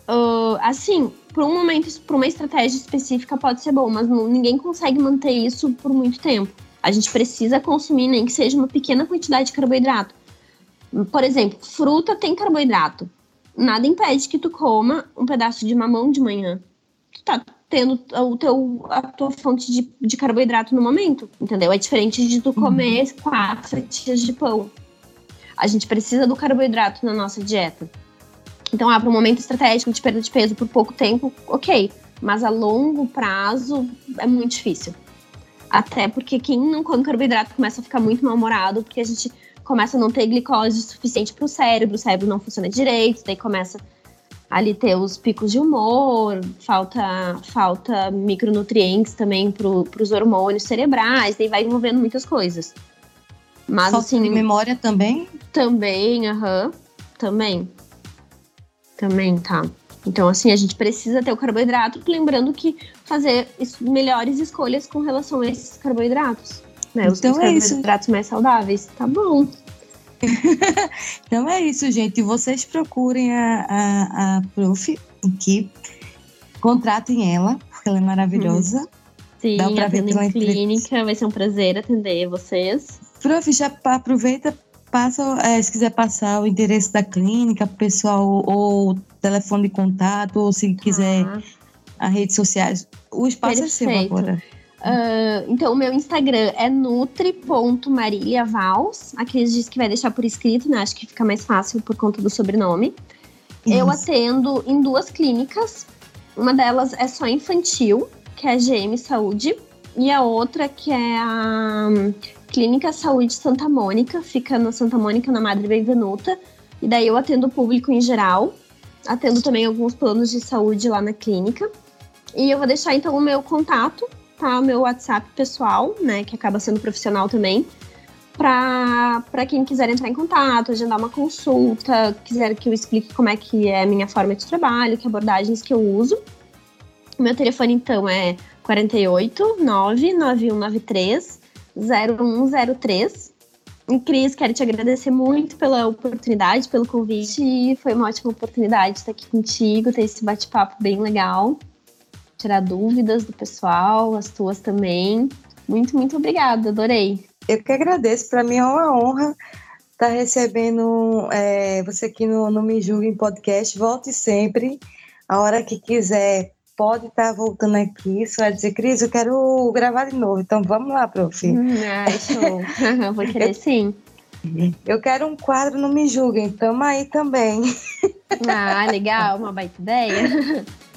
Uh, assim, por um momento, por uma estratégia específica pode ser bom, mas não, ninguém consegue manter isso por muito tempo. A gente precisa consumir nem que seja uma pequena quantidade de carboidrato. Por exemplo, fruta tem carboidrato. Nada impede que tu coma um pedaço de mamão de manhã. Tu tá tendo o teu, a tua fonte de, de carboidrato no momento, entendeu? É diferente de tu comer uhum. quatro fatias de pão. A gente precisa do carboidrato na nossa dieta. Então, ah, para um momento estratégico de perda de peso por pouco tempo, ok. Mas a longo prazo é muito difícil. Até porque quem não come carboidrato começa a ficar muito mal-humorado, porque a gente começa a não ter glicose suficiente para o cérebro, o cérebro não funciona direito, daí começa ali ter os picos de humor, falta, falta micronutrientes também para os hormônios cerebrais, daí vai envolvendo muitas coisas. Mas falta assim. de memória também? Também, aham. Uhum, também. Também, tá. Então, assim, a gente precisa ter o carboidrato, lembrando que fazer melhores escolhas com relação a esses carboidratos. Né? Os, então é isso. mais saudáveis. Tá bom. então é isso, gente. Vocês procurem a, a, a Prof aqui, contratem ela, porque ela é maravilhosa. Sim, Dá pra ver pela clínica, vai ser um prazer atender vocês. Prof, já aproveita, passa, é, se quiser passar o endereço da clínica pessoal, ou telefone de contato, ou se quiser ah. as redes sociais. O espaço Perfeito. é seu agora. Uh, então, o meu Instagram é nutri.mariliavals. Aqui diz que vai deixar por escrito, né? Acho que fica mais fácil por conta do sobrenome. Isso. Eu atendo em duas clínicas. Uma delas é só infantil, que é a GM Saúde. E a outra que é a um, Clínica Saúde Santa Mônica. Fica na Santa Mônica, na Madre Benvenuta. E daí eu atendo o público em geral. Atendo também alguns planos de saúde lá na clínica. E eu vou deixar então o meu contato tá o meu WhatsApp pessoal, né, que acaba sendo profissional também, para quem quiser entrar em contato, agendar uma consulta, quiser que eu explique como é que é a minha forma de trabalho, que abordagens que eu uso. O meu telefone, então, é 48 99193 0103. E Cris, quero te agradecer muito pela oportunidade, pelo convite. Foi uma ótima oportunidade estar aqui contigo, ter esse bate-papo bem legal tirar dúvidas do pessoal, as tuas também. Muito, muito obrigada, adorei. Eu que agradeço, para mim é uma honra estar tá recebendo é, você aqui no, no Me Julguem Podcast. Volte sempre, a hora que quiser, pode estar tá voltando aqui. Vai dizer, Cris, eu quero gravar de novo. Então vamos lá, prof. Ai, show. Vou querer sim. Eu quero um quadro no Me Julguem, tamo aí também. Ah, legal, uma baita ideia.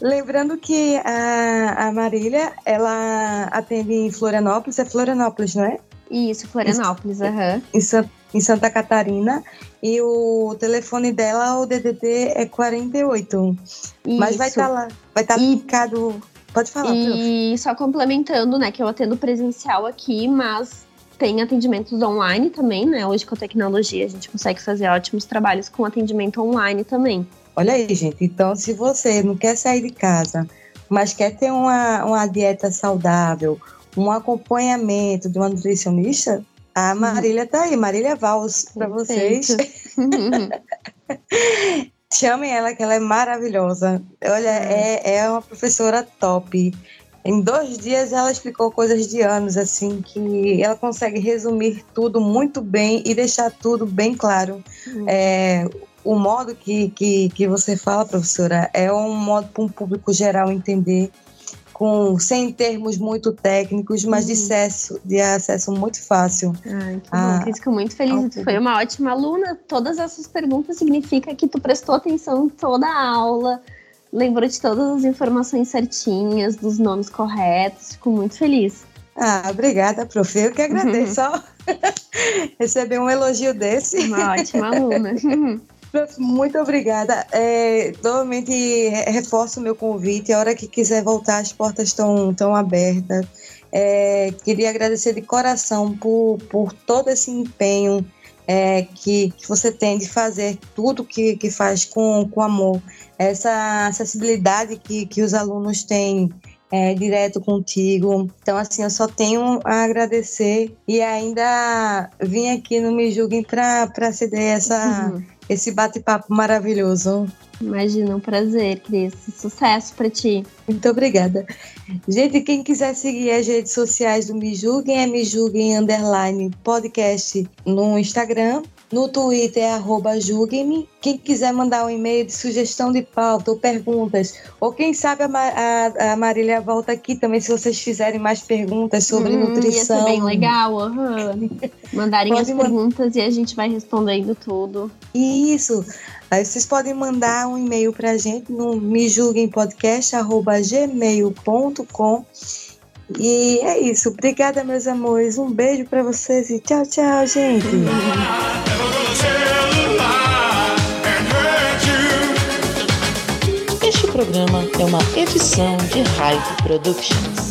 Lembrando que a, a Marília, ela atende em Florianópolis, é Florianópolis, não é? Isso, Florianópolis, aham. Uhum. Em, Santa Catarina. E o telefone dela, o DDD, é 48. Isso. Mas vai estar tá lá, vai estar tá e... Pode falar, E prof. só complementando, né, que eu atendo presencial aqui, mas tem atendimentos online também, né? Hoje com a tecnologia a gente consegue fazer ótimos trabalhos com atendimento online também. Olha aí, gente. Então, se você não quer sair de casa, mas quer ter uma, uma dieta saudável, um acompanhamento de uma nutricionista, a uhum. Marília tá aí, Marília Vals, para vocês. Chamem ela, que ela é maravilhosa. Olha, é, é uma professora top. Em dois dias ela explicou coisas de anos, assim, que ela consegue resumir tudo muito bem e deixar tudo bem claro. Uhum. É, o modo que, que, que você fala, professora, é um modo para um público geral entender, com, sem termos muito técnicos, mas uhum. de, acesso, de acesso muito fácil. Ai, que ah, bom, fico muito feliz. Tu foi uma ótima aluna. Todas essas perguntas significa que tu prestou atenção em toda a aula, lembrou de todas as informações certinhas, dos nomes corretos. Fico muito feliz. Ah, obrigada, prof. Eu que agradeço só receber um elogio desse. Uma ótima aluna. Muito obrigada. É, novamente reforço o meu convite. A hora que quiser voltar, as portas estão, estão abertas. É, queria agradecer de coração por, por todo esse empenho é, que, que, você tem de fazer tudo que, que faz com, com amor. Essa acessibilidade que, que os alunos têm é, direto contigo. Então, assim, eu só tenho a agradecer e ainda vim aqui no Me Julguem para ceder essa. Uhum esse bate-papo maravilhoso. Imagina, um prazer, Cris. Sucesso para ti. Muito obrigada. Gente, quem quiser seguir as redes sociais do Me Julguem é Me Julguem Underline Podcast no Instagram no Twitter é arroba julguem-me. Quem quiser mandar um e-mail de sugestão de pauta ou perguntas, ou quem sabe a, a, a Marília volta aqui também, se vocês fizerem mais perguntas sobre hum, nutrição. Ia ser bem legal, uhum. Mandarem Pode as perguntas e a gente vai respondendo tudo. Isso. Aí vocês podem mandar um e-mail para a gente no me E é isso. Obrigada, meus amores. Um beijo para vocês e tchau, tchau, gente. Este programa é uma edição de Hive Productions.